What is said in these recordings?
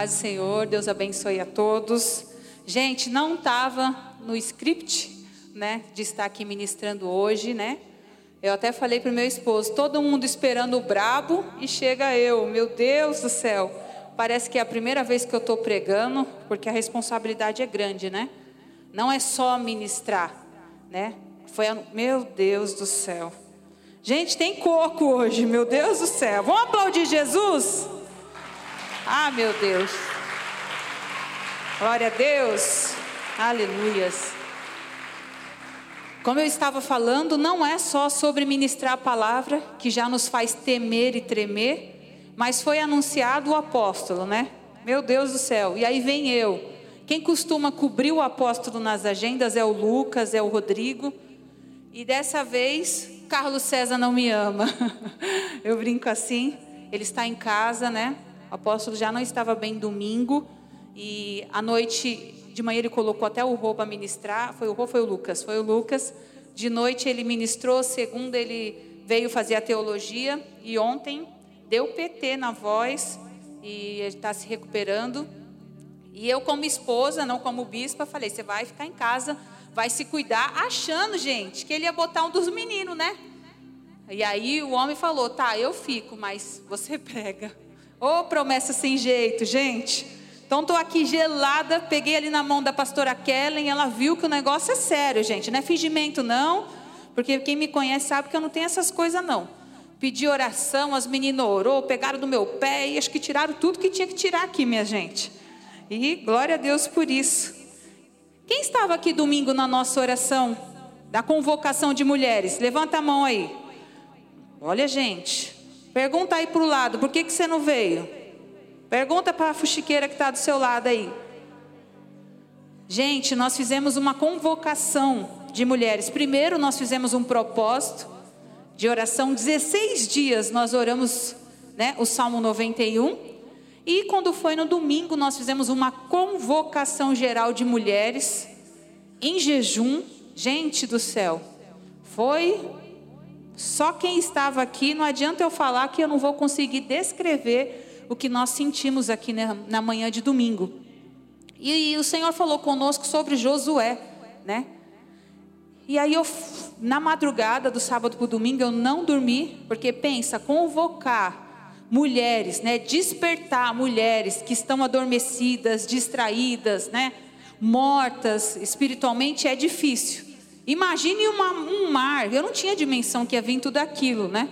paz do Senhor, Deus abençoe a todos. Gente, não estava no script, né, de estar aqui ministrando hoje, né? Eu até falei para o meu esposo, todo mundo esperando o brabo e chega eu, meu Deus do céu. Parece que é a primeira vez que eu estou pregando, porque a responsabilidade é grande, né? Não é só ministrar, né? Foi a... meu Deus do céu. Gente, tem coco hoje, meu Deus do céu. Vamos aplaudir Jesus? Ah, meu Deus. Glória a Deus. Aleluias. Como eu estava falando, não é só sobre ministrar a palavra, que já nos faz temer e tremer, mas foi anunciado o apóstolo, né? Meu Deus do céu. E aí vem eu. Quem costuma cobrir o apóstolo nas agendas é o Lucas, é o Rodrigo. E dessa vez, Carlos César não me ama. eu brinco assim. Ele está em casa, né? O apóstolo já não estava bem domingo. E à noite de manhã ele colocou até o roupa ministrar. Foi o Rô, foi o Lucas. Foi o Lucas. De noite ele ministrou. Segunda ele veio fazer a teologia. E ontem deu PT na voz. E está se recuperando. E eu, como esposa, não como bispa, falei: você vai ficar em casa, vai se cuidar, achando, gente, que ele ia botar um dos meninos, né? E aí o homem falou: tá, eu fico, mas você prega. Ô oh, promessa sem jeito, gente. Então estou aqui gelada, peguei ali na mão da pastora Kellen, ela viu que o negócio é sério, gente, não é fingimento não, porque quem me conhece sabe que eu não tenho essas coisas não. Pedi oração, as meninas orou, pegaram do meu pé e acho que tiraram tudo que tinha que tirar aqui, minha gente. E glória a Deus por isso. Quem estava aqui domingo na nossa oração da convocação de mulheres? Levanta a mão aí. Olha, gente, pergunta aí para o lado, por que, que você não veio? Pergunta para a fuxiqueira que está do seu lado aí. Gente, nós fizemos uma convocação de mulheres. Primeiro, nós fizemos um propósito de oração. 16 dias nós oramos né, o Salmo 91. E quando foi no domingo, nós fizemos uma convocação geral de mulheres em jejum. Gente do céu, foi só quem estava aqui. Não adianta eu falar que eu não vou conseguir descrever o que nós sentimos aqui na, manhã de domingo. E, e, o Senhor falou conosco sobre Josué, né? E aí eu, na madrugada do sábado para o domingo, eu não dormi, porque pensa, convocar mulheres, né? Despertar mulheres que estão adormecidas, distraídas, né? Mortas espiritualmente é difícil. Imagine uma, um mar, eu não tinha dimensão que ia vir tudo aquilo, né?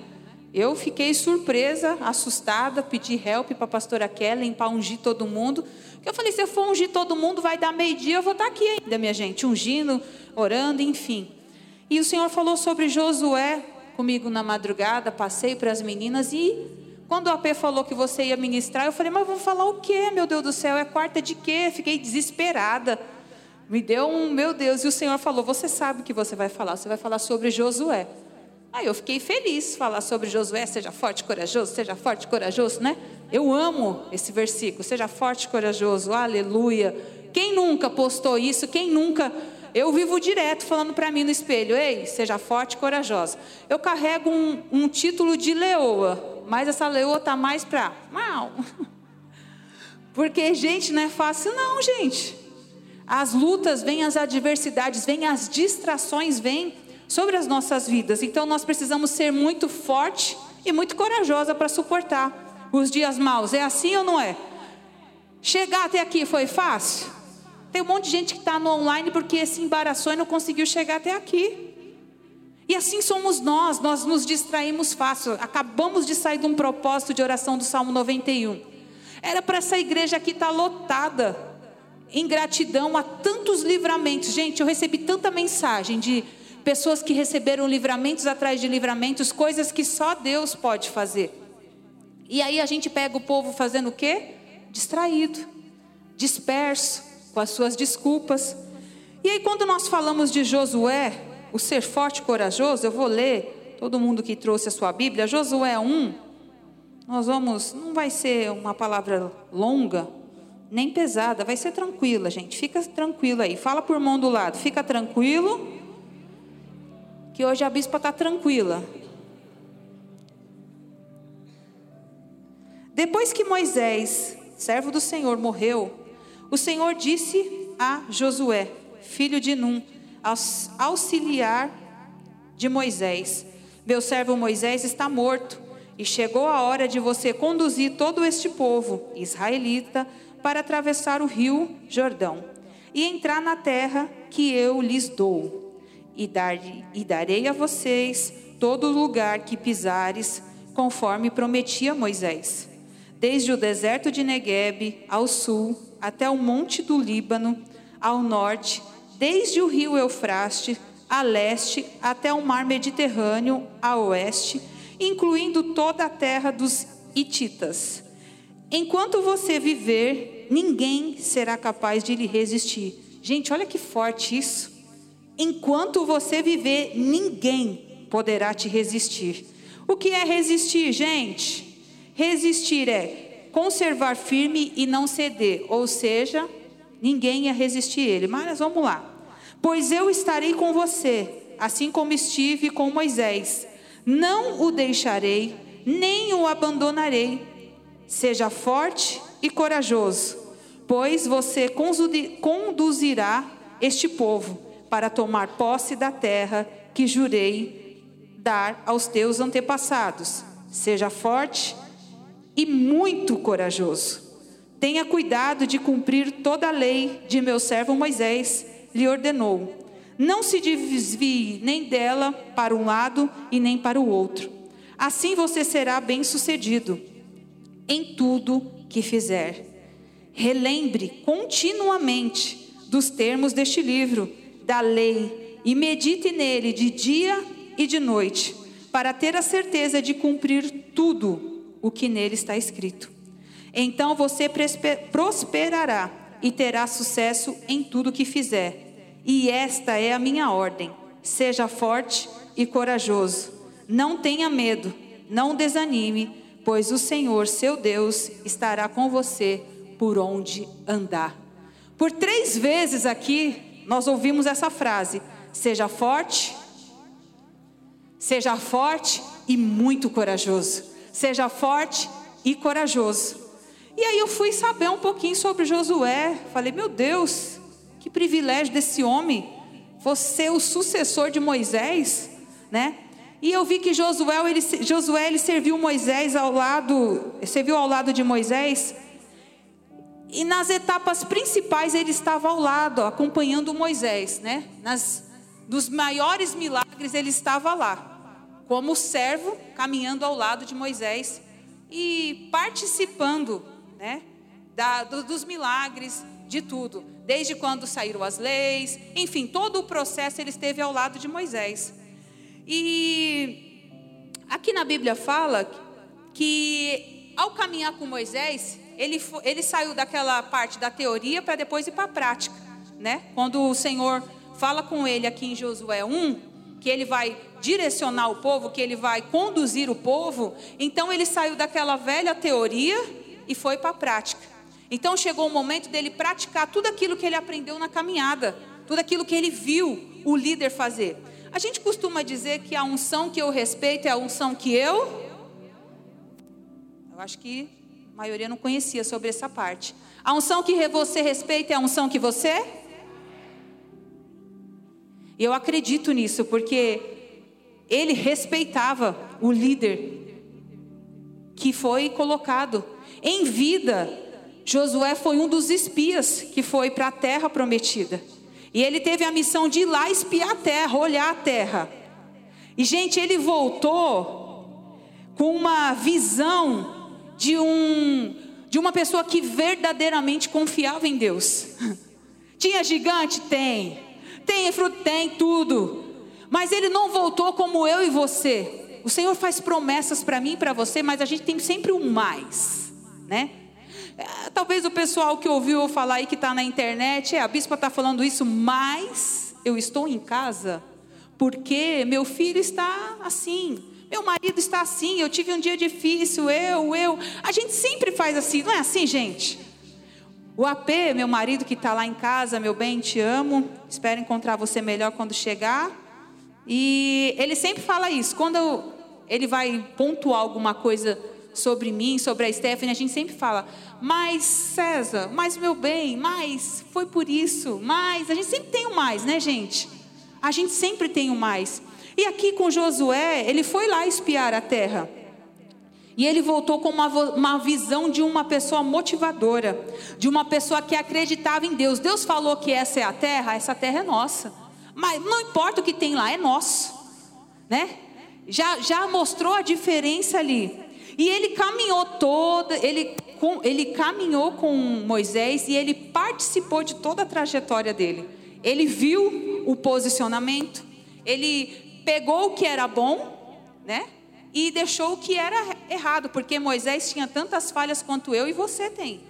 Eu fiquei surpresa, assustada, pedi help para a pastora Kellen para ungir todo mundo. Porque eu falei, se eu for ungir todo mundo, vai dar meio-dia, eu vou estar aqui ainda, minha gente, ungindo, orando, enfim. E o Senhor falou sobre Josué comigo na madrugada, passei para as meninas e quando o AP falou que você ia ministrar, eu falei, mas vou falar o quê, meu Deus do céu? É quarta de quê? Fiquei desesperada. Me deu um, meu Deus, e o Senhor falou: Você sabe o que você vai falar? Você vai falar sobre Josué. Aí eu fiquei feliz falar sobre Josué, seja forte e corajoso, seja forte e corajoso, né? Eu amo esse versículo, seja forte e corajoso, aleluia. Quem nunca postou isso? Quem nunca? Eu vivo direto falando para mim no espelho, ei, seja forte e corajosa. Eu carrego um, um título de leoa, mas essa leoa tá mais para. Porque, gente, não é fácil não, gente. As lutas vêm, as adversidades vêm, as distrações vêm sobre as nossas vidas. Então nós precisamos ser muito forte e muito corajosa para suportar os dias maus. É assim ou não é? Chegar até aqui foi fácil? Tem um monte de gente que está no online porque se embaraçou e não conseguiu chegar até aqui. E assim somos nós, nós nos distraímos fácil. Acabamos de sair de um propósito de oração do Salmo 91. Era para essa igreja aqui estar tá lotada, em gratidão a tantos livramentos. Gente, eu recebi tanta mensagem de pessoas que receberam livramentos atrás de livramentos, coisas que só Deus pode fazer. E aí a gente pega o povo fazendo o quê? Distraído, disperso, com as suas desculpas. E aí quando nós falamos de Josué, o ser forte e corajoso, eu vou ler, todo mundo que trouxe a sua Bíblia, Josué 1, nós vamos, não vai ser uma palavra longa, nem pesada, vai ser tranquila, gente. Fica tranquilo aí. Fala por mão do lado, fica tranquilo que hoje a bispa está tranquila. Depois que Moisés servo do Senhor, morreu, o Senhor disse a Josué, filho de Num, auxiliar de Moisés: Meu servo Moisés está morto, e chegou a hora de você conduzir todo este povo israelita para atravessar o rio Jordão e entrar na terra que eu lhes dou. E, dar, e darei a vocês todo lugar que pisares, conforme prometia Moisés, desde o deserto de Negueb ao sul, até o monte do Líbano, ao norte, desde o rio Eufraste a leste, até o mar Mediterrâneo a oeste, incluindo toda a terra dos Hititas. Enquanto você viver, ninguém será capaz de lhe resistir. Gente, olha que forte isso. Enquanto você viver, ninguém poderá te resistir. O que é resistir, gente? Resistir é conservar firme e não ceder, ou seja, ninguém ia resistir ele. Mas vamos lá. Pois eu estarei com você, assim como estive com Moisés. Não o deixarei, nem o abandonarei. Seja forte e corajoso, pois você conduzirá este povo para tomar posse da terra que jurei dar aos teus antepassados. Seja forte e muito corajoso. Tenha cuidado de cumprir toda a lei de meu servo Moisés, lhe ordenou. Não se desvie nem dela para um lado e nem para o outro. Assim você será bem-sucedido em tudo que fizer. Relembre continuamente dos termos deste livro, da lei, e medite nele de dia e de noite, para ter a certeza de cumprir tudo o que nele está escrito. Então você prosperará e terá sucesso em tudo que fizer. E esta é a minha ordem: seja forte e corajoso. Não tenha medo, não desanime, pois o Senhor, seu Deus, estará com você por onde andar. Por três vezes aqui nós ouvimos essa frase: seja forte, seja forte e muito corajoso. Seja forte e corajoso. E aí eu fui saber um pouquinho sobre Josué. Falei, meu Deus, que privilégio desse homem. Você o sucessor de Moisés, né? E eu vi que Josué ele, Josué, ele serviu Moisés ao lado, serviu ao lado de Moisés. E nas etapas principais ele estava ao lado, acompanhando Moisés, né? Nas, dos maiores milagres ele estava lá, como servo, caminhando ao lado de Moisés e participando né? Da, do, dos milagres, de tudo. Desde quando saíram as leis, enfim, todo o processo ele esteve ao lado de Moisés. E aqui na Bíblia fala que ao caminhar com Moisés, ele, ele saiu daquela parte da teoria para depois ir para a prática, né? Quando o Senhor fala com ele aqui em Josué 1, que ele vai direcionar o povo, que ele vai conduzir o povo, então ele saiu daquela velha teoria e foi para a prática. Então chegou o momento dele praticar tudo aquilo que ele aprendeu na caminhada, tudo aquilo que ele viu o líder fazer. A gente costuma dizer que a unção que eu respeito é a unção que eu. Eu acho que a maioria não conhecia sobre essa parte. A unção que você respeita é a unção que você. E eu acredito nisso, porque ele respeitava o líder que foi colocado em vida, Josué foi um dos espias que foi para a terra prometida. E ele teve a missão de ir lá espiar a terra, olhar a terra. E, gente, ele voltou com uma visão de, um, de uma pessoa que verdadeiramente confiava em Deus. Tinha gigante? Tem. Tem fruto? Tem tudo. Mas ele não voltou como eu e você. O Senhor faz promessas para mim e para você, mas a gente tem sempre um mais né? É, talvez o pessoal que ouviu eu falar aí que está na internet, é, a bispa está falando isso, mas eu estou em casa porque meu filho está assim, meu marido está assim, eu tive um dia difícil, eu, eu. A gente sempre faz assim, não é assim, gente? O AP, meu marido que está lá em casa, meu bem, te amo, espero encontrar você melhor quando chegar. E ele sempre fala isso, quando ele vai pontuar alguma coisa sobre mim, sobre a Stephanie, a gente sempre fala, mas César, mas meu bem, mas foi por isso, mas. A gente sempre tem o mais, né, gente? A gente sempre tem o mais. E aqui com Josué, ele foi lá espiar a terra. E ele voltou com uma, uma visão de uma pessoa motivadora, de uma pessoa que acreditava em Deus. Deus falou que essa é a terra, essa terra é nossa. Mas não importa o que tem lá, é nosso, né? Já, já mostrou a diferença ali. E ele caminhou toda, ele, ele caminhou com Moisés e ele participou de toda a trajetória dele. Ele viu o posicionamento, ele pegou o que era bom, né? E deixou o que era errado, porque Moisés tinha tantas falhas quanto eu e você tem.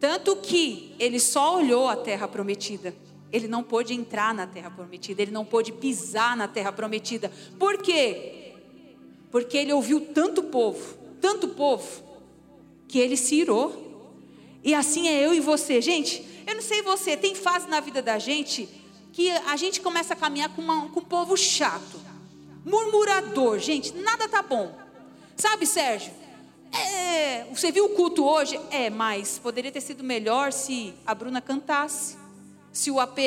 Tanto que ele só olhou a terra prometida. Ele não pôde entrar na terra prometida, ele não pôde pisar na terra prometida. Por quê? Porque ele ouviu tanto povo, tanto povo, que ele se irou. E assim é eu e você. Gente, eu não sei você, tem fase na vida da gente que a gente começa a caminhar com, uma, com um povo chato, murmurador. Gente, nada tá bom. Sabe, Sérgio? É, você viu o culto hoje? É, mas poderia ter sido melhor se a Bruna cantasse, se o AP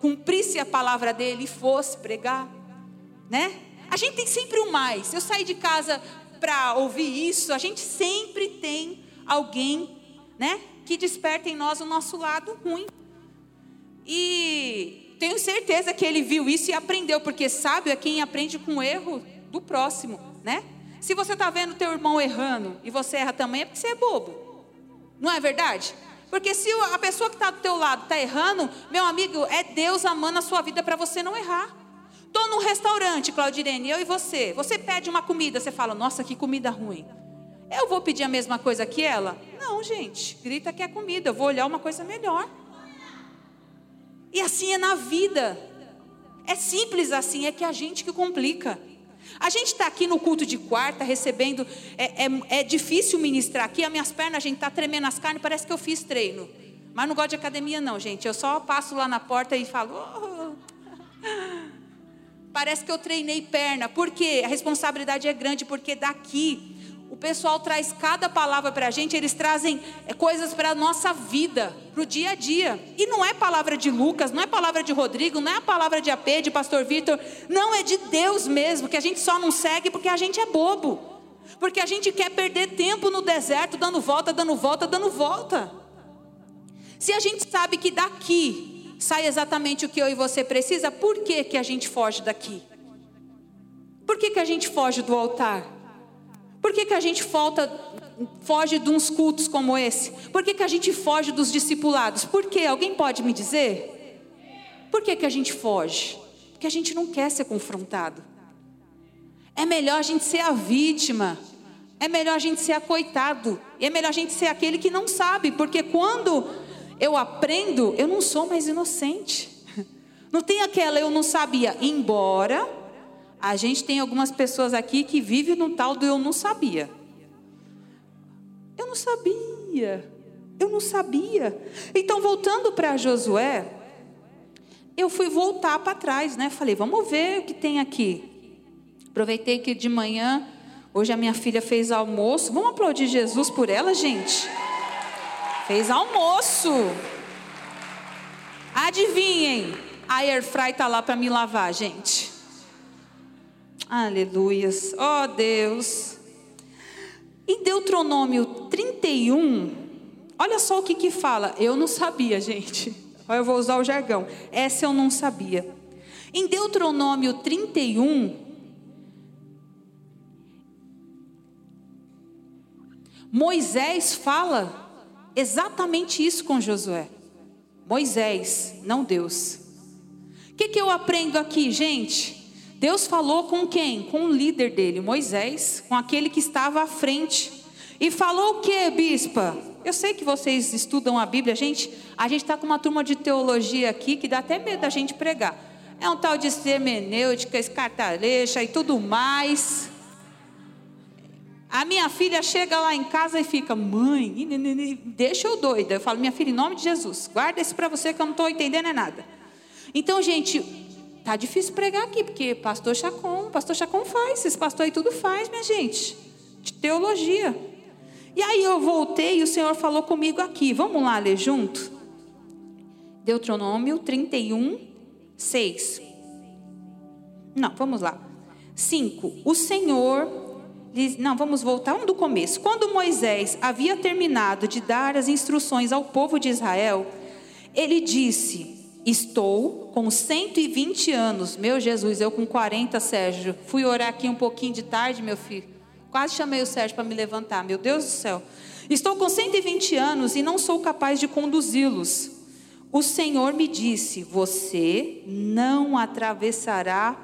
cumprisse a palavra dele e fosse pregar, né? A gente tem sempre o um mais. Eu saí de casa para ouvir isso, a gente sempre tem alguém, né, que desperta em nós o nosso lado ruim. E tenho certeza que ele viu isso e aprendeu, porque sábio é quem aprende com o erro do próximo, né? Se você está vendo teu irmão errando e você erra também, é porque você é bobo. Não é verdade? Porque se a pessoa que está do teu lado está errando, meu amigo, é Deus amando a sua vida para você não errar. Estou num restaurante, Claudirene, eu e você. Você pede uma comida, você fala, nossa, que comida ruim. Eu vou pedir a mesma coisa que ela? Não, gente, grita que é comida, eu vou olhar uma coisa melhor. E assim é na vida. É simples assim, é que a gente que complica. A gente está aqui no culto de quarta, recebendo. É, é, é, difícil ministrar aqui, as minhas pernas, a gente está tremendo as carnes, parece que eu fiz treino. Mas não gosto de academia, não, gente. Eu só passo lá na porta e falo. Oh. Parece que eu treinei perna. Por quê? A responsabilidade é grande, porque daqui o pessoal traz cada palavra para a gente, eles trazem é, coisas para a nossa vida, para o dia a dia. E não é palavra de Lucas, não é palavra de Rodrigo, não é a palavra de AP, de Pastor Vitor, não é de Deus mesmo, que a gente só não segue porque a gente é bobo. Porque a gente quer perder tempo no deserto, dando volta, dando volta, dando volta. Se a gente sabe que daqui sai exatamente o que eu e você precisa, por que, que a gente foge daqui? Por que, que a gente foge do altar? Por que, que a gente falta, foge de uns cultos como esse? Por que, que a gente foge dos discipulados? Por quê? Alguém pode me dizer? Por que, que a gente foge? Porque a gente não quer ser confrontado. É melhor a gente ser a vítima. É melhor a gente ser a coitado. E é melhor a gente ser aquele que não sabe. Porque quando eu aprendo, eu não sou mais inocente. Não tem aquela eu não sabia. Embora a gente tem algumas pessoas aqui que vivem no tal do eu não sabia. Eu não sabia. Eu não sabia. Então, voltando para Josué, eu fui voltar para trás, né? Falei, vamos ver o que tem aqui. Aproveitei que de manhã, hoje a minha filha fez almoço. Vamos aplaudir Jesus por ela, gente? Fez almoço. Adivinhem, a Airfry está lá para me lavar, gente. Aleluias. Oh, Deus. Em Deuteronômio 31, olha só o que que fala. Eu não sabia, gente. Eu vou usar o jargão. Essa eu não sabia. Em Deuteronômio 31, Moisés fala exatamente isso com Josué. Moisés, não Deus. O que, que eu aprendo aqui, gente? Deus falou com quem? Com o líder dele, Moisés, com aquele que estava à frente. E falou o que, bispa? Eu sei que vocês estudam a Bíblia, gente. A gente está com uma turma de teologia aqui que dá até medo da gente pregar. É um tal de hermenêutica, escartalecha e tudo mais. A minha filha chega lá em casa e fica, mãe, deixa eu doida. Eu falo, minha filha, em nome de Jesus, guarda isso para você que eu não estou entendendo é nada. Então, gente, Tá difícil pregar aqui, porque pastor Chacon, pastor Chacon faz, esse pastor aí tudo faz, minha gente. de teologia. E aí eu voltei e o Senhor falou comigo aqui. Vamos lá ler junto? Deuteronômio 31, 6. Não, vamos lá. 5. O Senhor não, vamos voltar um do começo. Quando Moisés havia terminado de dar as instruções ao povo de Israel, ele disse: Estou com 120 anos. Meu Jesus, eu com 40, Sérgio. Fui orar aqui um pouquinho de tarde, meu filho. Quase chamei o Sérgio para me levantar. Meu Deus do céu. Estou com 120 anos e não sou capaz de conduzi-los. O Senhor me disse: Você não atravessará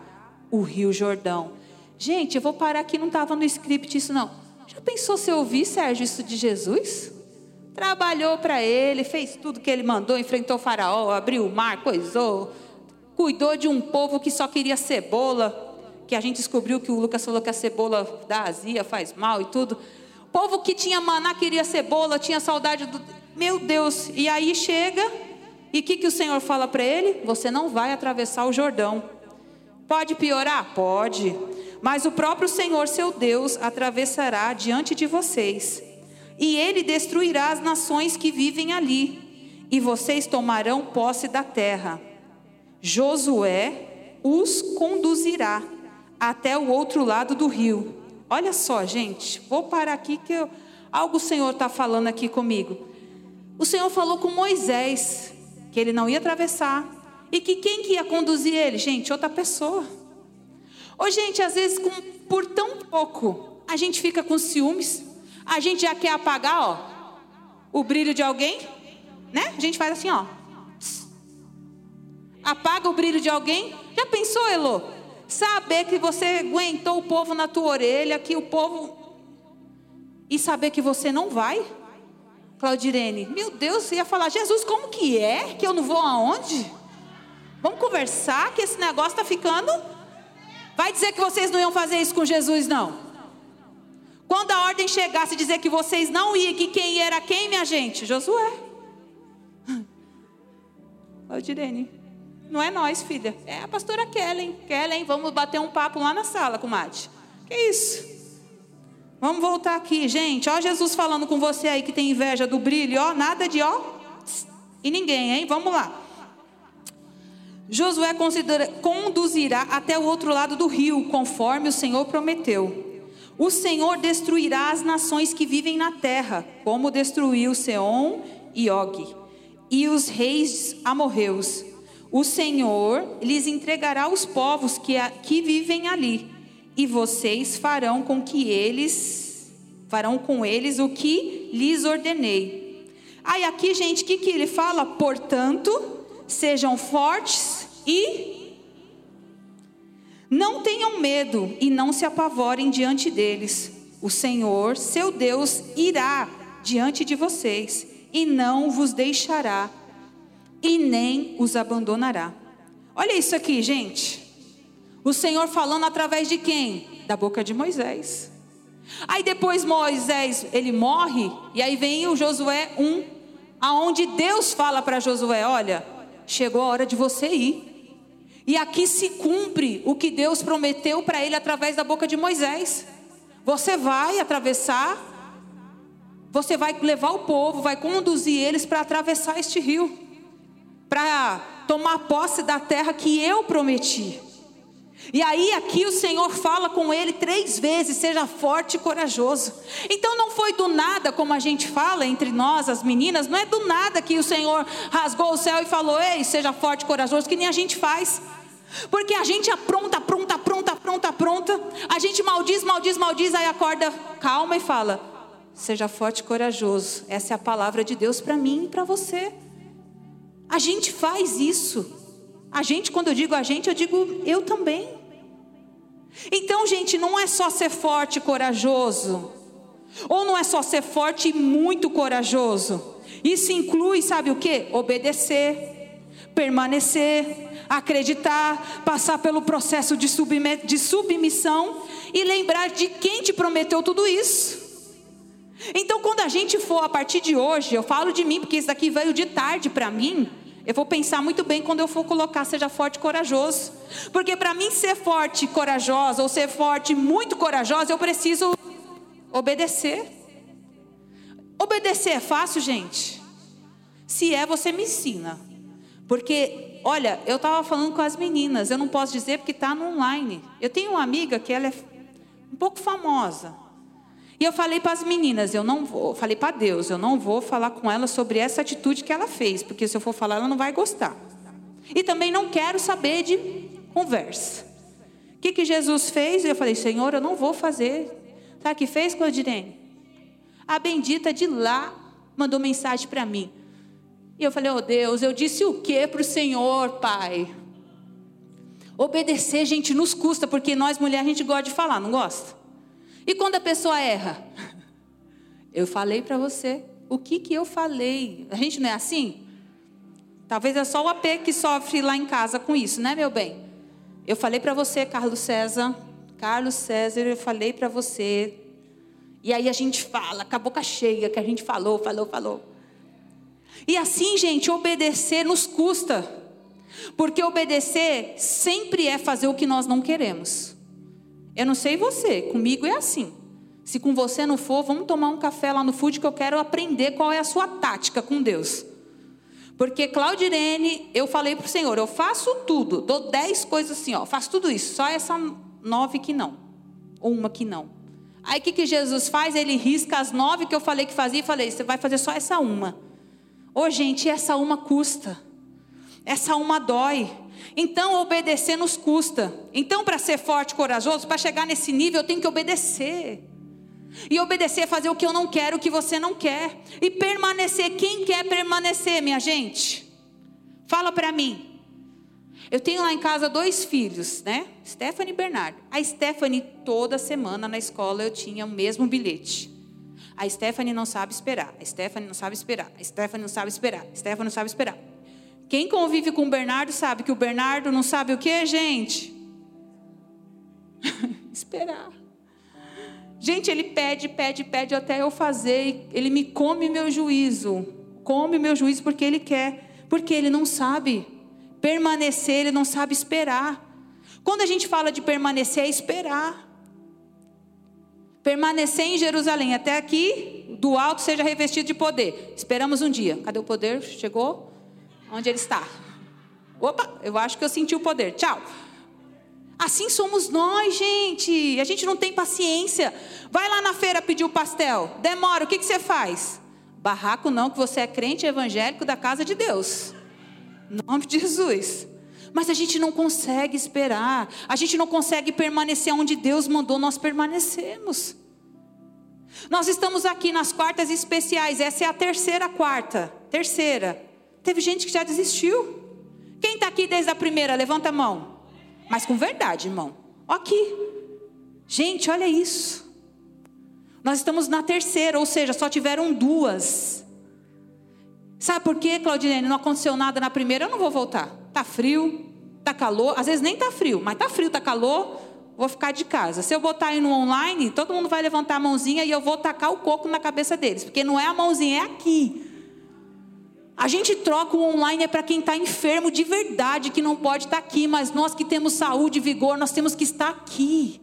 o rio Jordão Gente, eu vou parar aqui, não estava no script isso não. Já pensou se eu ouvir, Sérgio, isso de Jesus? Trabalhou para ele, fez tudo que ele mandou, enfrentou o faraó, abriu o mar, coisou, cuidou de um povo que só queria cebola, que a gente descobriu que o Lucas falou que a cebola dá azia, faz mal e tudo. Povo que tinha maná queria cebola, tinha saudade do. Meu Deus! E aí chega, e o que, que o Senhor fala para ele? Você não vai atravessar o Jordão. Pode piorar? Pode. Mas o próprio Senhor, seu Deus, atravessará diante de vocês, e ele destruirá as nações que vivem ali, e vocês tomarão posse da terra. Josué os conduzirá até o outro lado do rio. Olha só, gente, vou parar aqui que eu, algo o Senhor está falando aqui comigo. O Senhor falou com Moisés que ele não ia atravessar e que quem que ia conduzir ele? Gente, outra pessoa. Ô, gente, às vezes com, por tão pouco, a gente fica com ciúmes, a gente já quer apagar, ó, o brilho de alguém, né? A gente faz assim, ó. Apaga o brilho de alguém. Já pensou, Elo? Saber que você aguentou o povo na tua orelha, que o povo. E saber que você não vai? Claudirene, meu Deus, você ia falar, Jesus, como que é? Que eu não vou aonde? Vamos conversar, que esse negócio está ficando Vai dizer que vocês não iam fazer isso com Jesus, não. Quando a ordem chegasse dizer que vocês não iam, que quem ia era quem, minha gente? Josué. Ô, Direne, não é nós, filha. É a pastora Kellen. Kellen, vamos bater um papo lá na sala com o Mate. Que isso? Vamos voltar aqui, gente. Ó, Jesus falando com você aí que tem inveja do brilho, ó, nada de ó. E ninguém, hein? Vamos lá. Josué conduzirá até o outro lado do rio, conforme o Senhor prometeu. O Senhor destruirá as nações que vivem na terra, como destruiu Seom e Og, e os reis amorreus. O Senhor lhes entregará os povos que, que vivem ali, e vocês farão com que eles farão com eles o que lhes ordenei. Aí aqui, gente, o que, que ele fala? Portanto, sejam fortes e não tenham medo e não se apavorem diante deles. O Senhor, seu Deus, irá diante de vocês e não vos deixará e nem os abandonará. Olha isso aqui, gente. O Senhor falando através de quem? Da boca de Moisés. Aí depois Moisés, ele morre, e aí vem o Josué 1, aonde Deus fala para Josué, olha, chegou a hora de você ir. E aqui se cumpre o que Deus prometeu para ele através da boca de Moisés. Você vai atravessar, você vai levar o povo, vai conduzir eles para atravessar este rio, para tomar posse da terra que eu prometi. E aí aqui o Senhor fala com ele três vezes: seja forte e corajoso. Então não foi do nada, como a gente fala entre nós, as meninas, não é do nada que o Senhor rasgou o céu e falou: ei, seja forte e corajoso, que nem a gente faz. Porque a gente apronta, apronta, apronta, apronta, apronta. A gente maldiz, maldiz, maldiz, aí acorda calma e fala: seja forte e corajoso. Essa é a palavra de Deus para mim e para você. A gente faz isso. A gente, quando eu digo a gente, eu digo eu também. Então, gente, não é só ser forte e corajoso, ou não é só ser forte e muito corajoso. Isso inclui, sabe o que? Obedecer, permanecer, acreditar, passar pelo processo de, de submissão e lembrar de quem te prometeu tudo isso. Então, quando a gente for a partir de hoje, eu falo de mim, porque isso daqui veio de tarde para mim. Eu vou pensar muito bem quando eu for colocar seja forte e corajoso. Porque para mim ser forte e corajosa, ou ser forte muito corajosa, eu preciso Obedecer. Obedecer é fácil, gente? Se é, você me ensina. Porque, olha, eu estava falando com as meninas, eu não posso dizer porque está no online. Eu tenho uma amiga que ela é um pouco famosa. E eu falei para as meninas, eu não vou, falei para Deus, eu não vou falar com ela sobre essa atitude que ela fez, porque se eu for falar, ela não vai gostar. E também não quero saber de conversa. O que, que Jesus fez? Eu falei, Senhor, eu não vou fazer. Sabe o que fez, Claudirene? A bendita de lá mandou mensagem para mim. E eu falei, oh Deus, eu disse o que para o Senhor, Pai? Obedecer, gente, nos custa, porque nós mulheres a gente gosta de falar, não gosta? E quando a pessoa erra? Eu falei para você. O que que eu falei? A gente não é assim? Talvez é só o AP que sofre lá em casa com isso, né, meu bem? Eu falei para você, Carlos César. Carlos César, eu falei para você. E aí a gente fala, com a boca cheia, que a gente falou, falou, falou. E assim, gente, obedecer nos custa. Porque obedecer sempre é fazer o que nós não queremos. Eu não sei você, comigo é assim. Se com você não for, vamos tomar um café lá no food que eu quero aprender qual é a sua tática com Deus. Porque Claudirene, eu falei para o Senhor, eu faço tudo, dou dez coisas assim, ó, faço tudo isso, só essa nove que não, ou uma que não. Aí o que, que Jesus faz? Ele risca as nove que eu falei que fazia e falei, você vai fazer só essa uma. Ô oh, gente, essa uma custa, essa uma dói. Então, obedecer nos custa. Então, para ser forte e corajoso, para chegar nesse nível, eu tenho que obedecer. E obedecer é fazer o que eu não quero, o que você não quer. E permanecer. Quem quer permanecer, minha gente? Fala para mim. Eu tenho lá em casa dois filhos, né? Stephanie e Bernardo. A Stephanie, toda semana na escola, eu tinha o mesmo bilhete. A Stephanie não sabe esperar. A Stephanie não sabe esperar. A Stephanie não sabe esperar. A Stephanie não sabe esperar. Quem convive com o Bernardo sabe que o Bernardo não sabe o que, gente? esperar. Gente, ele pede, pede, pede até eu fazer. Ele me come meu juízo. Come meu juízo porque ele quer. Porque ele não sabe permanecer, ele não sabe esperar. Quando a gente fala de permanecer, é esperar. Permanecer em Jerusalém até aqui, do alto seja revestido de poder. Esperamos um dia. Cadê o poder? Chegou? Onde ele está? Opa, eu acho que eu senti o poder. Tchau. Assim somos nós, gente. A gente não tem paciência. Vai lá na feira pedir o pastel. Demora, o que, que você faz? Barraco não, que você é crente evangélico da casa de Deus. Em nome de Jesus. Mas a gente não consegue esperar. A gente não consegue permanecer onde Deus mandou nós permanecemos. Nós estamos aqui nas quartas especiais. Essa é a terceira quarta. Terceira. Teve gente que já desistiu. Quem está aqui desde a primeira? Levanta a mão. Mas com verdade, irmão. Aqui. Gente, olha isso. Nós estamos na terceira, ou seja, só tiveram duas. Sabe por quê, Claudinene? Não aconteceu nada na primeira, eu não vou voltar. Tá frio, tá calor, às vezes nem tá frio, mas tá frio, tá calor, vou ficar de casa. Se eu botar aí no online, todo mundo vai levantar a mãozinha e eu vou tacar o coco na cabeça deles, porque não é a mãozinha, é aqui. A gente troca o online é para quem está enfermo de verdade, que não pode estar tá aqui, mas nós que temos saúde e vigor, nós temos que estar aqui.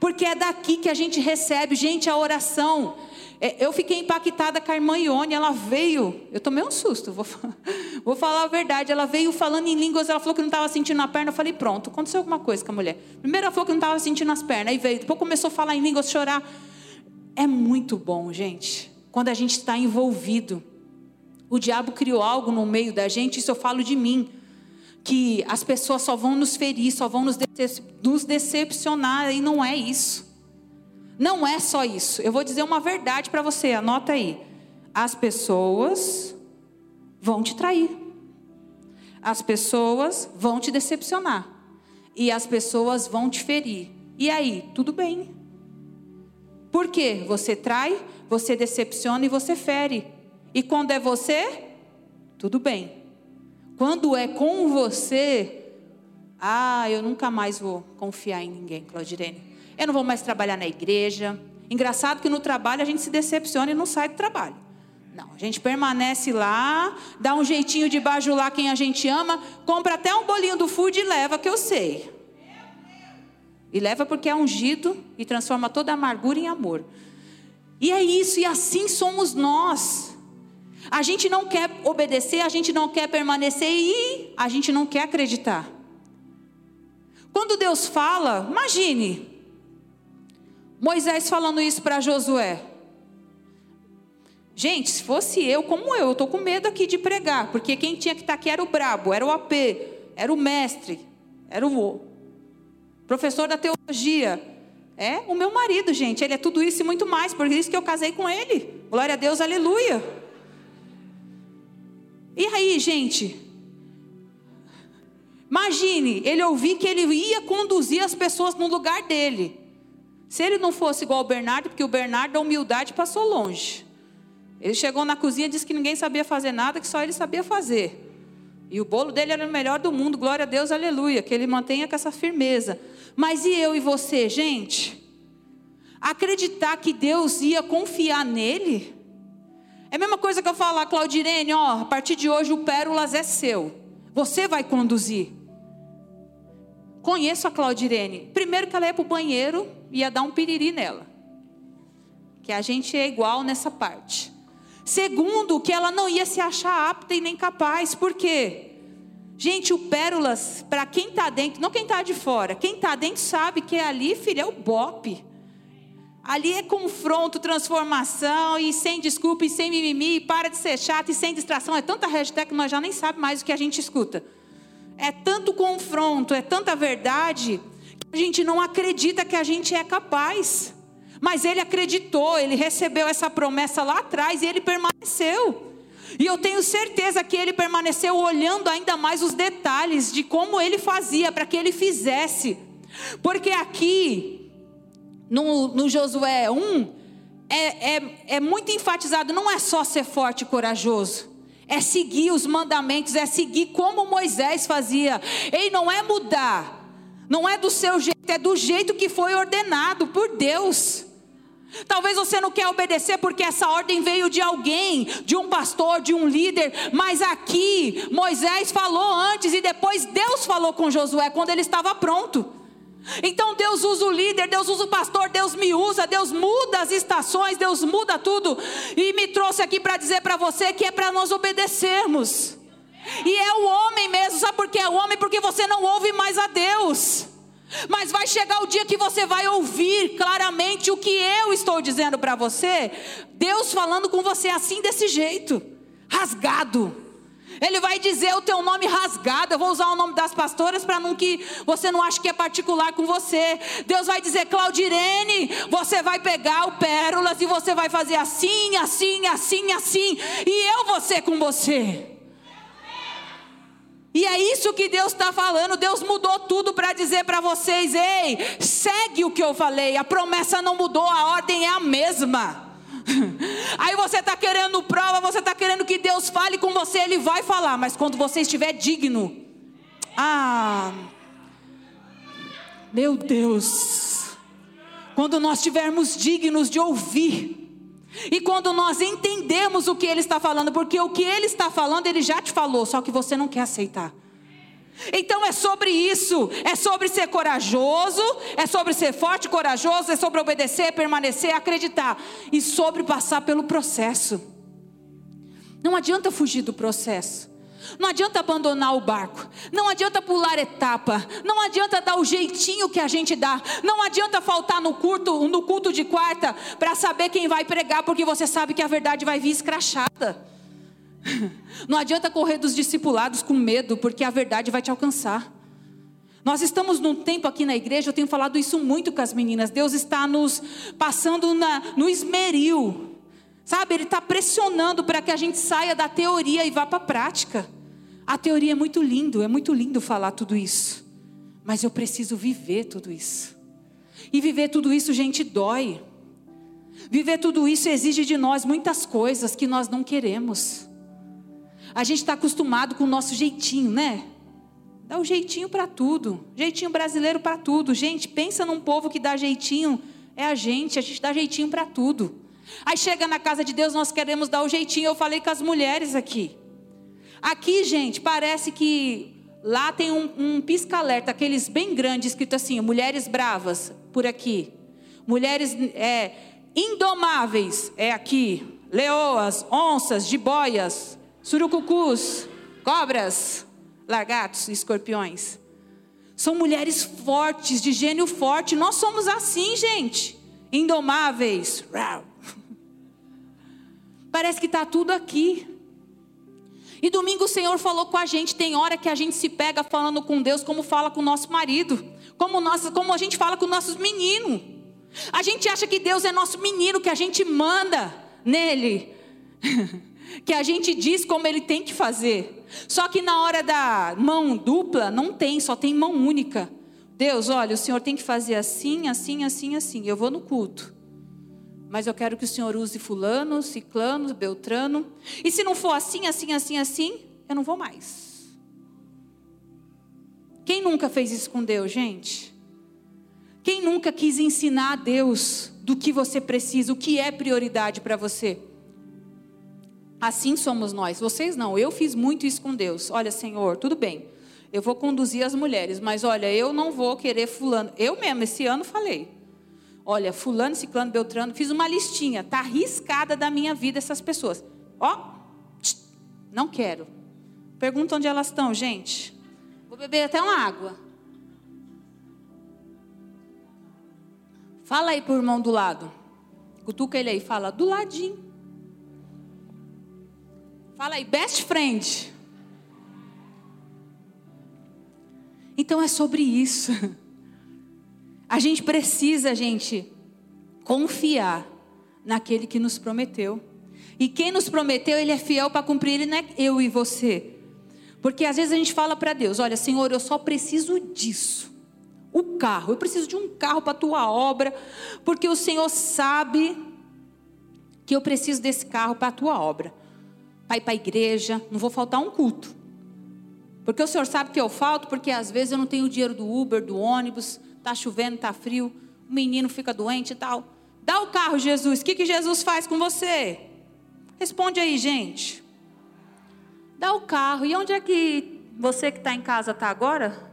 Porque é daqui que a gente recebe, gente, a oração. É, eu fiquei impactada com a irmã Ione, ela veio, eu tomei um susto, vou, vou falar a verdade. Ela veio falando em línguas, ela falou que não estava sentindo a perna. Eu falei, pronto, aconteceu alguma coisa com a mulher. Primeiro ela falou que não estava sentindo as pernas, aí veio, depois começou a falar em línguas, chorar. É muito bom, gente, quando a gente está envolvido. O diabo criou algo no meio da gente, isso eu falo de mim. Que as pessoas só vão nos ferir, só vão nos, decep nos decepcionar, e não é isso. Não é só isso. Eu vou dizer uma verdade para você, anota aí. As pessoas vão te trair. As pessoas vão te decepcionar. E as pessoas vão te ferir. E aí, tudo bem. Por quê? Você trai, você decepciona e você fere. E quando é você, tudo bem. Quando é com você, ah, eu nunca mais vou confiar em ninguém, Claudirene. Eu não vou mais trabalhar na igreja. Engraçado que no trabalho a gente se decepciona e não sai do trabalho. Não, a gente permanece lá, dá um jeitinho de bajular quem a gente ama, compra até um bolinho do food e leva, que eu sei. E leva porque é ungido e transforma toda amargura em amor. E é isso, e assim somos nós. A gente não quer obedecer, a gente não quer permanecer e a gente não quer acreditar. Quando Deus fala, imagine Moisés falando isso para Josué. Gente, se fosse eu, como eu, eu estou com medo aqui de pregar, porque quem tinha que estar tá aqui era o brabo, era o AP, era o mestre, era o professor da teologia. É o meu marido, gente, ele é tudo isso e muito mais, por isso que eu casei com ele. Glória a Deus, aleluia. E aí, gente? Imagine ele ouvir que ele ia conduzir as pessoas no lugar dele. Se ele não fosse igual ao Bernardo, porque o Bernardo, da humildade, passou longe. Ele chegou na cozinha e disse que ninguém sabia fazer nada, que só ele sabia fazer. E o bolo dele era o melhor do mundo, glória a Deus, aleluia, que ele mantenha com essa firmeza. Mas e eu e você, gente? Acreditar que Deus ia confiar nele? É a mesma coisa que eu falar, Claudirene, ó, a partir de hoje o Pérolas é seu. Você vai conduzir. Conheço a Claudirene. Primeiro que ela ia para o banheiro, ia dar um piriri nela. Que a gente é igual nessa parte. Segundo, que ela não ia se achar apta e nem capaz. Por quê? Gente, o Pérolas, para quem está dentro, não quem está de fora, quem está dentro sabe que ali, filho, é o bope. Ali é confronto, transformação, e sem desculpa, e sem mimimi, e para de ser chato, e sem distração. É tanta hashtag que nós já nem sabe mais o que a gente escuta. É tanto confronto, é tanta verdade, que a gente não acredita que a gente é capaz. Mas ele acreditou, ele recebeu essa promessa lá atrás e ele permaneceu. E eu tenho certeza que ele permaneceu olhando ainda mais os detalhes de como ele fazia para que ele fizesse. Porque aqui, no, no Josué 1, é, é, é muito enfatizado: não é só ser forte e corajoso, é seguir os mandamentos, é seguir como Moisés fazia. Ei, não é mudar, não é do seu jeito, é do jeito que foi ordenado por Deus. Talvez você não quer obedecer porque essa ordem veio de alguém, de um pastor, de um líder, mas aqui Moisés falou antes e depois Deus falou com Josué quando ele estava pronto. Então Deus usa o líder, Deus usa o pastor, Deus me usa, Deus muda as estações, Deus muda tudo. E me trouxe aqui para dizer para você que é para nós obedecermos. E é o homem mesmo, sabe por que é o homem? Porque você não ouve mais a Deus. Mas vai chegar o dia que você vai ouvir claramente o que eu estou dizendo para você. Deus falando com você assim desse jeito, rasgado. Ele vai dizer o teu nome rasgado. Eu vou usar o nome das pastoras para não que você não ache que é particular com você. Deus vai dizer, Claudirene, você vai pegar o pérolas e você vai fazer assim, assim, assim, assim. E eu vou ser com você. E é isso que Deus está falando. Deus mudou tudo para dizer para vocês: ei, segue o que eu falei. A promessa não mudou, a ordem é a mesma. Aí você está querendo prova, você está querendo que Deus fale com você, Ele vai falar, mas quando você estiver digno, ah, meu Deus, quando nós estivermos dignos de ouvir, e quando nós entendemos o que Ele está falando, porque o que Ele está falando, Ele já te falou, só que você não quer aceitar. Então é sobre isso, é sobre ser corajoso, é sobre ser forte e corajoso, é sobre obedecer, permanecer, acreditar e sobre passar pelo processo. Não adianta fugir do processo. Não adianta abandonar o barco, não adianta pular etapa, não adianta dar o jeitinho que a gente dá, não adianta faltar no culto, no culto de quarta para saber quem vai pregar, porque você sabe que a verdade vai vir escrachada. Não adianta correr dos discipulados com medo, porque a verdade vai te alcançar. Nós estamos num tempo aqui na igreja, eu tenho falado isso muito com as meninas. Deus está nos passando na, no esmeril, sabe? Ele está pressionando para que a gente saia da teoria e vá para a prática. A teoria é muito lindo, é muito lindo falar tudo isso, mas eu preciso viver tudo isso. E viver tudo isso, gente, dói. Viver tudo isso exige de nós muitas coisas que nós não queremos. A gente está acostumado com o nosso jeitinho, né? Dá o um jeitinho para tudo. Jeitinho brasileiro para tudo. Gente, pensa num povo que dá jeitinho. É a gente, a gente dá jeitinho para tudo. Aí chega na casa de Deus, nós queremos dar o jeitinho. Eu falei com as mulheres aqui. Aqui, gente, parece que Lá tem um, um pisca-alerta, aqueles bem grandes, escrito assim: mulheres bravas, por aqui. Mulheres é, indomáveis, é aqui. Leoas, onças, jiboias, surucucus, cobras, largatos, escorpiões. São mulheres fortes, de gênio forte. Nós somos assim, gente. Indomáveis. Parece que está tudo aqui. E domingo o Senhor falou com a gente. Tem hora que a gente se pega falando com Deus como fala com o nosso marido, como, nós, como a gente fala com nossos meninos. A gente acha que Deus é nosso menino, que a gente manda nele, que a gente diz como ele tem que fazer. Só que na hora da mão dupla, não tem, só tem mão única. Deus, olha, o Senhor tem que fazer assim, assim, assim, assim. Eu vou no culto. Mas eu quero que o Senhor use fulano, ciclano, beltrano. E se não for assim, assim, assim, assim, eu não vou mais. Quem nunca fez isso com Deus, gente? Quem nunca quis ensinar a Deus do que você precisa, o que é prioridade para você? Assim somos nós. Vocês não. Eu fiz muito isso com Deus. Olha, Senhor, tudo bem. Eu vou conduzir as mulheres, mas olha, eu não vou querer fulano. Eu mesmo esse ano falei. Olha, fulano, ciclano, beltrano, fiz uma listinha, tá arriscada da minha vida essas pessoas. Ó, não quero. Pergunta onde elas estão, gente. Vou beber até uma água. Fala aí pro irmão do lado. Cutuca ele aí, fala do ladinho. Fala aí, best friend. Então é sobre isso. A gente precisa, gente, confiar naquele que nos prometeu. E quem nos prometeu, ele é fiel para cumprir, ele não é eu e você. Porque às vezes a gente fala para Deus: Olha, Senhor, eu só preciso disso. O carro, eu preciso de um carro para a tua obra, porque o Senhor sabe que eu preciso desse carro para a tua obra. Para ir para a igreja, não vou faltar um culto. Porque o Senhor sabe que eu falto, porque às vezes eu não tenho o dinheiro do Uber, do ônibus, está chovendo, está frio, o menino fica doente e tal. Dá o carro, Jesus. O que, que Jesus faz com você? Responde aí, gente. Dá o carro. E onde é que você que está em casa está agora?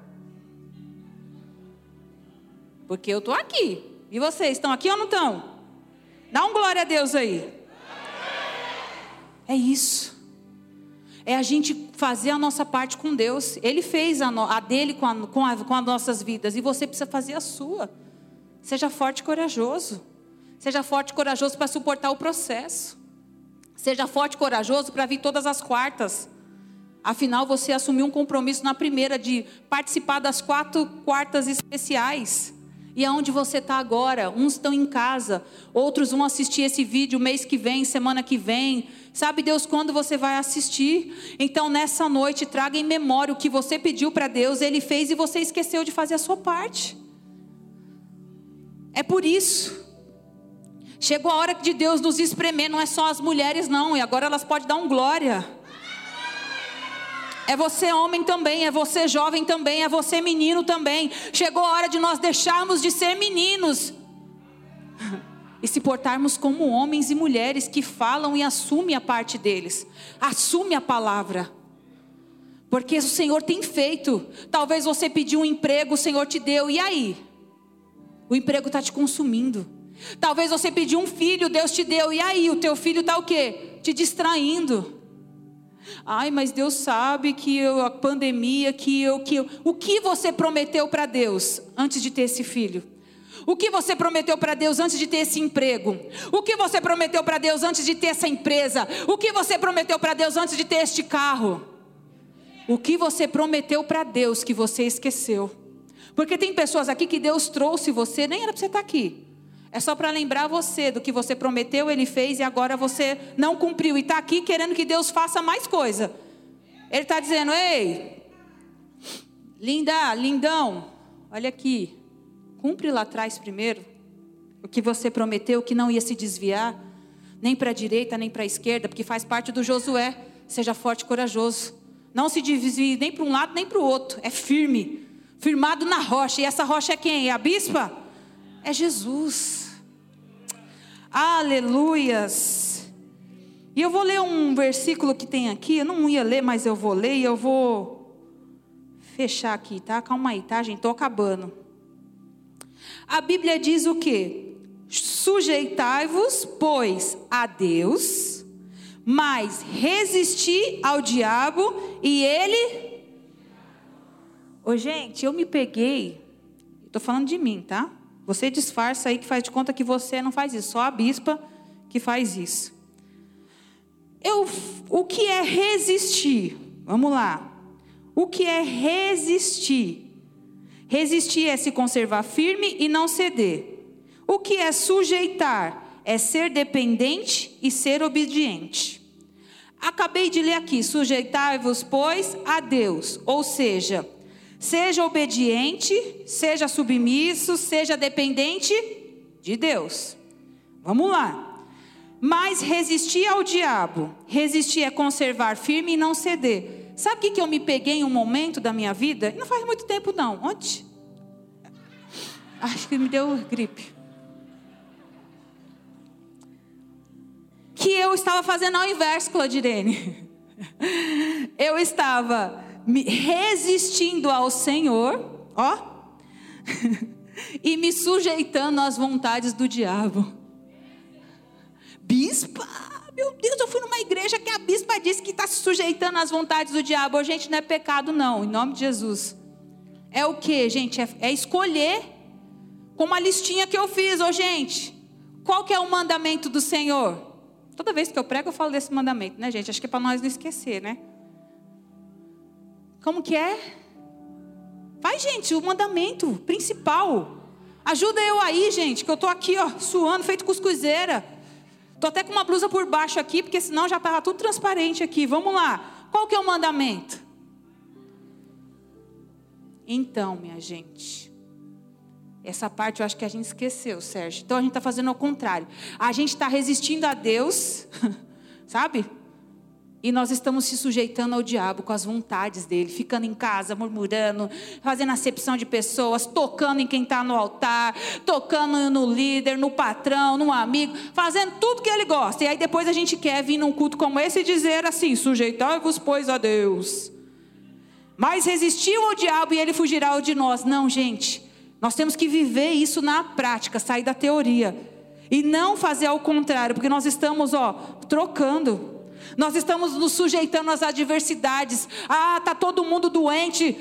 Porque eu estou aqui. E vocês estão aqui ou não estão? Dá um glória a Deus aí. É isso. É a gente fazer a nossa parte com Deus. Ele fez a, no, a dele com, a, com, a, com as nossas vidas. E você precisa fazer a sua. Seja forte e corajoso. Seja forte e corajoso para suportar o processo. Seja forte e corajoso para vir todas as quartas. Afinal, você assumiu um compromisso na primeira de participar das quatro quartas especiais. E aonde você está agora? Uns estão em casa, outros vão assistir esse vídeo mês que vem, semana que vem. Sabe Deus quando você vai assistir? Então nessa noite traga em memória o que você pediu para Deus, Ele fez e você esqueceu de fazer a sua parte. É por isso. Chegou a hora de Deus nos espremer, não é só as mulheres não, e agora elas podem dar um glória. É você homem também, é você jovem também, é você menino também. Chegou a hora de nós deixarmos de ser meninos e se portarmos como homens e mulheres que falam e assumem a parte deles. Assume a palavra. Porque o Senhor tem feito. Talvez você pediu um emprego, o Senhor te deu. E aí? O emprego está te consumindo. Talvez você pediu um filho, Deus te deu. E aí? O teu filho está o quê? Te distraindo. Ai, mas Deus sabe que eu, a pandemia, que eu, que eu. O que você prometeu para Deus antes de ter esse filho? O que você prometeu para Deus antes de ter esse emprego? O que você prometeu para Deus antes de ter essa empresa? O que você prometeu para Deus antes de ter este carro? O que você prometeu para Deus que você esqueceu? Porque tem pessoas aqui que Deus trouxe você, nem era para você estar tá aqui. É só para lembrar você do que você prometeu, ele fez e agora você não cumpriu. E está aqui querendo que Deus faça mais coisa. Ele está dizendo: Ei, linda, lindão, olha aqui. Cumpre lá atrás primeiro o que você prometeu, que não ia se desviar, nem para a direita, nem para a esquerda, porque faz parte do Josué. Seja forte e corajoso. Não se desvie nem para um lado nem para o outro. É firme, firmado na rocha. E essa rocha é quem? É a bispa? É Jesus. Aleluias. E eu vou ler um versículo que tem aqui, eu não ia ler, mas eu vou ler e eu vou fechar aqui, tá? Calma aí, tá, gente? Tô acabando. A Bíblia diz o quê? Sujeitai-vos, pois, a Deus, mas resisti ao diabo e ele. Ô, gente, eu me peguei. Estou falando de mim, tá? Você disfarça aí que faz de conta que você não faz isso, só a bispa que faz isso. Eu, o que é resistir? Vamos lá. O que é resistir? Resistir é se conservar firme e não ceder. O que é sujeitar? É ser dependente e ser obediente. Acabei de ler aqui: sujeitai-vos, pois, a Deus. Ou seja, seja obediente, seja submisso, seja dependente de Deus. Vamos lá. Mas resistir ao diabo, resistir é conservar firme e não ceder. Sabe o que, que eu me peguei em um momento da minha vida? Não faz muito tempo, não. Ontem. Acho que me deu gripe. Que eu estava fazendo ao inverso, Claudirene. Eu estava me resistindo ao Senhor, ó, e me sujeitando às vontades do diabo. Bispa, disse que está se sujeitando às vontades do diabo. gente, não é pecado, não, em nome de Jesus. É o que, gente? É, é, escolher, como a listinha que eu fiz, ô gente. Qual que é o mandamento do Senhor? Toda vez que eu prego, eu falo desse mandamento, né, gente? Acho que é para nós não esquecer, né? Como que é? Vai, gente, o mandamento principal. Ajuda eu aí, gente, que eu tô aqui, ó, suando, feito cuscuzeira. Tô até com uma blusa por baixo aqui, porque senão já estava tudo transparente aqui. Vamos lá. Qual que é o mandamento? Então, minha gente, essa parte eu acho que a gente esqueceu, Sérgio. Então a gente está fazendo ao contrário. A gente está resistindo a Deus, sabe? E nós estamos se sujeitando ao diabo com as vontades dele, ficando em casa, murmurando, fazendo acepção de pessoas, tocando em quem está no altar, tocando no líder, no patrão, no amigo, fazendo tudo que ele gosta. E aí depois a gente quer vir num culto como esse e dizer assim: sujeitai-vos, pois, a Deus. Mas resistiu ao diabo e ele fugirá de nós. Não, gente, nós temos que viver isso na prática, sair da teoria. E não fazer ao contrário, porque nós estamos, ó, trocando. Nós estamos nos sujeitando às adversidades. Ah, tá todo mundo doente.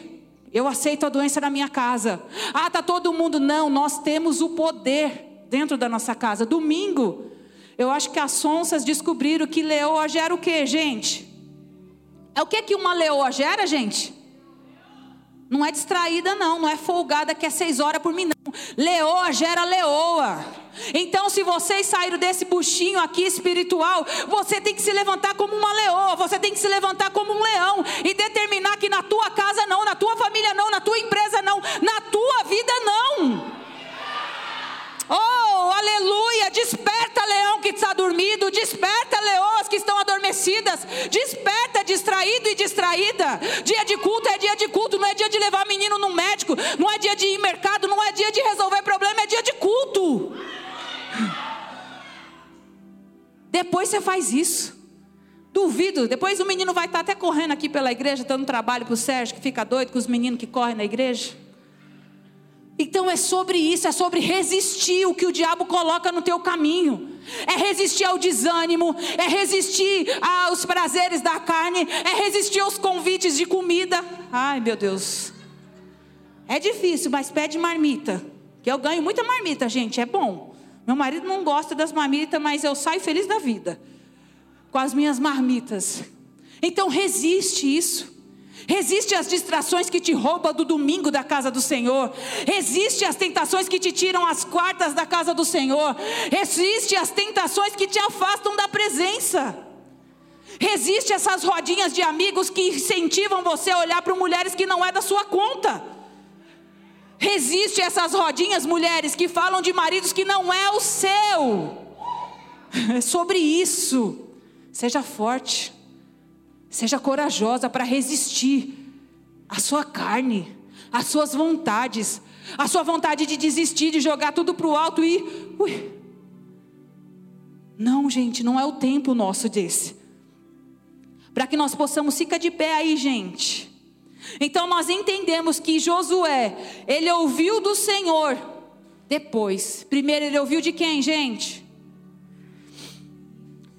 Eu aceito a doença na minha casa. Ah, tá todo mundo não, nós temos o poder dentro da nossa casa. Domingo, eu acho que as sonsas descobriram que leoa gera o quê, gente? É o que que uma leoa gera, gente? Não é distraída, não. Não é folgada que é seis horas por mim, não. Leoa gera leoa. Então, se vocês saíram desse buchinho aqui espiritual, você tem que se levantar como uma leoa. Você tem que se levantar como um leão. E determinar que na tua casa não, na tua família não, na tua empresa não, na tua vida não. Oh, aleluia! Desperta, leão que está dormido, desperta, leoas que estão adormecidas, desperta, distraído e distraída. Dia de culto é dia de culto, não é dia de levar menino no médico, não é dia de ir mercado, não é dia de resolver problema, é dia de culto. Depois você faz isso. Duvido, depois o menino vai estar até correndo aqui pela igreja, dando trabalho para o Sérgio, que fica doido com os meninos que correm na igreja. Então é sobre isso, é sobre resistir o que o diabo coloca no teu caminho. É resistir ao desânimo, é resistir aos prazeres da carne, é resistir aos convites de comida. Ai, meu Deus. É difícil, mas pede marmita. Que eu ganho muita marmita, gente, é bom. Meu marido não gosta das marmitas, mas eu saio feliz da vida com as minhas marmitas. Então resiste isso. Resiste às distrações que te roubam do domingo da casa do Senhor. Resiste às tentações que te tiram as quartas da casa do Senhor. Resiste às tentações que te afastam da presença. Resiste essas rodinhas de amigos que incentivam você a olhar para mulheres que não é da sua conta. Resiste essas rodinhas, mulheres, que falam de maridos que não é o seu. É sobre isso. Seja forte. Seja corajosa para resistir à sua carne, às suas vontades, à sua vontade de desistir, de jogar tudo para o alto e. Ui. Não, gente, não é o tempo nosso desse. Para que nós possamos, ficar de pé aí, gente. Então nós entendemos que Josué, ele ouviu do Senhor depois. Primeiro ele ouviu de quem, gente?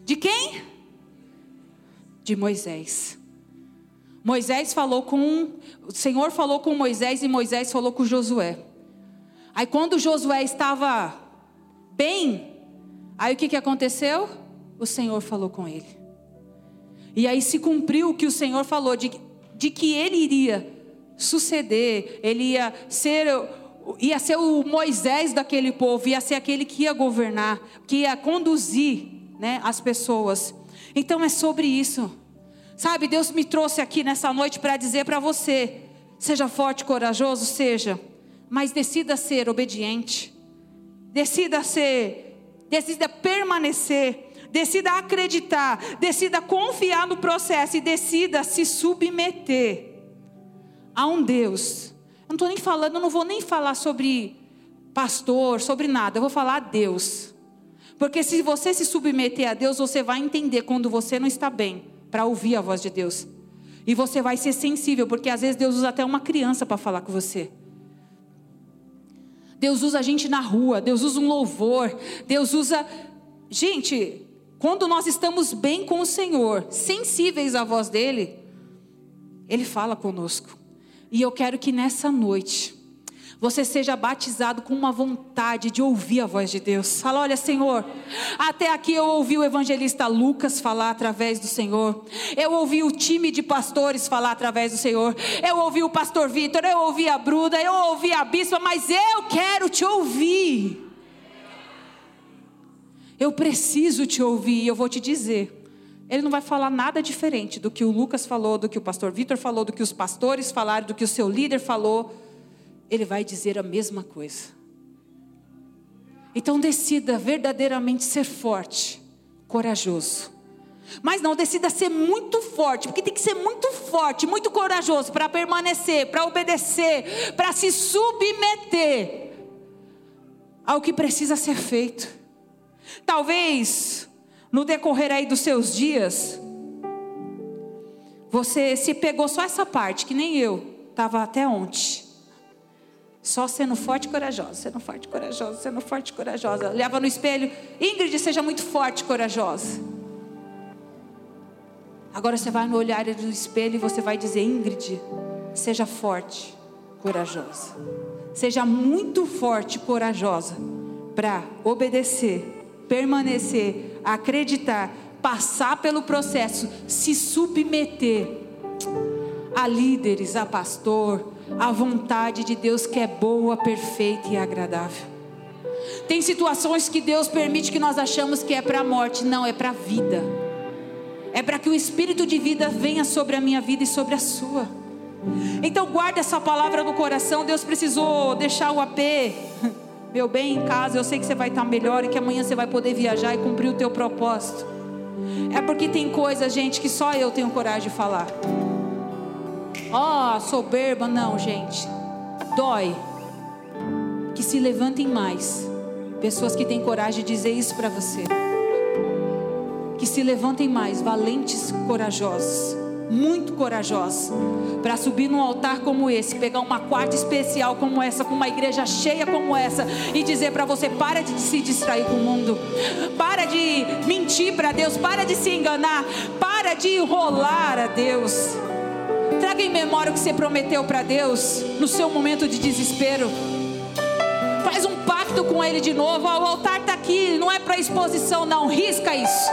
De quem? De Moisés. Moisés falou com. O Senhor falou com Moisés e Moisés falou com Josué. Aí quando Josué estava bem, aí o que, que aconteceu? O Senhor falou com ele. E aí se cumpriu o que o Senhor falou, de, de que ele iria suceder, ele ia ser ia ser o Moisés daquele povo, ia ser aquele que ia governar, que ia conduzir né, as pessoas. Então é sobre isso. Sabe, Deus me trouxe aqui nessa noite para dizer para você: seja forte, corajoso, seja, mas decida ser obediente, decida ser, decida permanecer, decida acreditar, decida confiar no processo e decida se submeter a um Deus eu não estou nem falando, eu não vou nem falar sobre pastor, sobre nada, eu vou falar a Deus. Porque se você se submeter a Deus, você vai entender quando você não está bem, para ouvir a voz de Deus. E você vai ser sensível, porque às vezes Deus usa até uma criança para falar com você. Deus usa a gente na rua, Deus usa um louvor, Deus usa. Gente, quando nós estamos bem com o Senhor, sensíveis à voz dEle, Ele fala conosco. E eu quero que nessa noite você seja batizado com uma vontade de ouvir a voz de Deus. Fala, olha, Senhor, até aqui eu ouvi o evangelista Lucas falar através do Senhor. Eu ouvi o time de pastores falar através do Senhor. Eu ouvi o pastor Vitor, eu ouvi a Bruda, eu ouvi a bispa, mas eu quero te ouvir. Eu preciso te ouvir e eu vou te dizer. Ele não vai falar nada diferente do que o Lucas falou, do que o pastor Vitor falou, do que os pastores falaram, do que o seu líder falou. Ele vai dizer a mesma coisa. Então decida verdadeiramente ser forte, corajoso. Mas não decida ser muito forte, porque tem que ser muito forte, muito corajoso para permanecer, para obedecer, para se submeter ao que precisa ser feito. Talvez no decorrer aí dos seus dias, você se pegou só essa parte, que nem eu, estava até ontem. Só sendo forte e corajosa, sendo forte e corajosa, sendo forte e corajosa. Olhava no espelho, Ingrid, seja muito forte e corajosa. Agora você vai no olhar do espelho e você vai dizer: Ingrid, seja forte, corajosa. Seja muito forte e corajosa para obedecer, permanecer acreditar, passar pelo processo, se submeter a líderes, a pastor, a vontade de Deus que é boa, perfeita e agradável. Tem situações que Deus permite que nós achamos que é para a morte, não, é para a vida. É para que o espírito de vida venha sobre a minha vida e sobre a sua. Então guarda essa palavra no coração. Deus precisou deixar o AP meu bem, em casa, eu sei que você vai estar melhor e que amanhã você vai poder viajar e cumprir o teu propósito. É porque tem coisa, gente, que só eu tenho coragem de falar. Ó, oh, soberba, não, gente. Dói. Que se levantem mais. Pessoas que têm coragem de dizer isso para você. Que se levantem mais, valentes, corajosos muito corajosa para subir num altar como esse, pegar uma quarta especial como essa, com uma igreja cheia como essa e dizer para você: para de se distrair com o mundo, para de mentir para Deus, para de se enganar, para de enrolar a Deus. Traga em memória o que você prometeu para Deus no seu momento de desespero. Faz um pacto com Ele de novo. o altar está aqui, não é para exposição, não. Risca isso.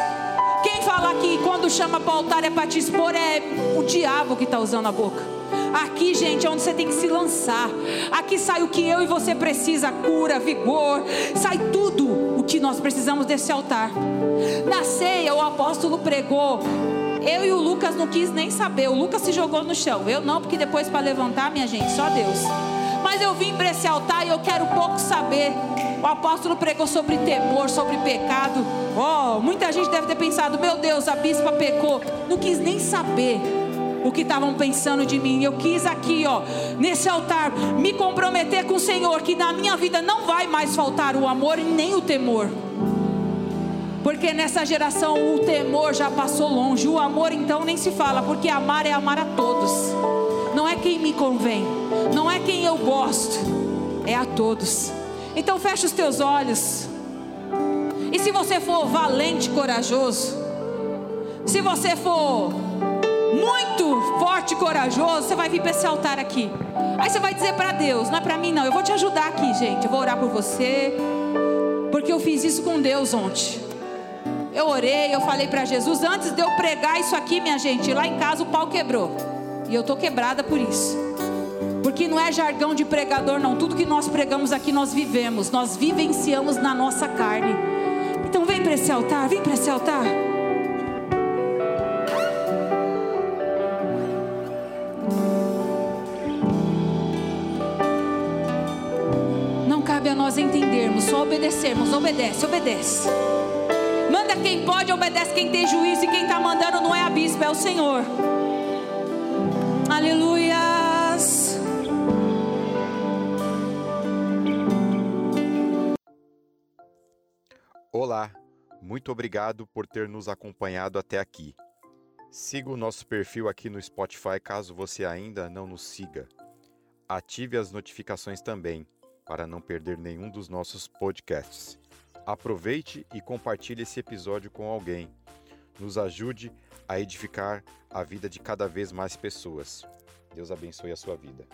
Quem fala que quando chama para o altar é para te expor é o diabo que está usando a boca. Aqui, gente, é onde você tem que se lançar. Aqui sai o que eu e você precisa: cura, vigor, sai tudo o que nós precisamos desse altar. Na ceia, o apóstolo pregou. Eu e o Lucas não quis nem saber. O Lucas se jogou no chão. Eu não, porque depois para levantar, minha gente, só Deus. Mas eu vim para esse altar e eu quero pouco saber. O apóstolo pregou sobre temor, sobre pecado. Oh, muita gente deve ter pensado: meu Deus, a bispa pecou. Não quis nem saber o que estavam pensando de mim. Eu quis aqui, ó, nesse altar, me comprometer com o Senhor que na minha vida não vai mais faltar o amor e nem o temor. Porque nessa geração o temor já passou longe, o amor então nem se fala, porque amar é amar a todos. não é quem me convém, não é quem eu gosto, é a todos. Então fecha os teus olhos. E se você for valente, corajoso, se você for muito forte e corajoso, você vai vir para esse altar aqui. Aí você vai dizer para Deus, não é para mim não, eu vou te ajudar aqui, gente. Eu vou orar por você, porque eu fiz isso com Deus ontem. Eu orei, eu falei para Jesus, antes de eu pregar isso aqui, minha gente, lá em casa o pau quebrou. E eu tô quebrada por isso. Porque não é jargão de pregador, não. Tudo que nós pregamos aqui nós vivemos, nós vivenciamos na nossa carne. Então vem para esse altar, vem para esse altar. Não cabe a nós entendermos, só obedecermos. Obedece, obedece. Quem pode, obedece quem tem juízo. E quem está mandando não é a bispa, é o Senhor. Aleluias. Olá, muito obrigado por ter nos acompanhado até aqui. Siga o nosso perfil aqui no Spotify caso você ainda não nos siga. Ative as notificações também para não perder nenhum dos nossos podcasts. Aproveite e compartilhe esse episódio com alguém. Nos ajude a edificar a vida de cada vez mais pessoas. Deus abençoe a sua vida.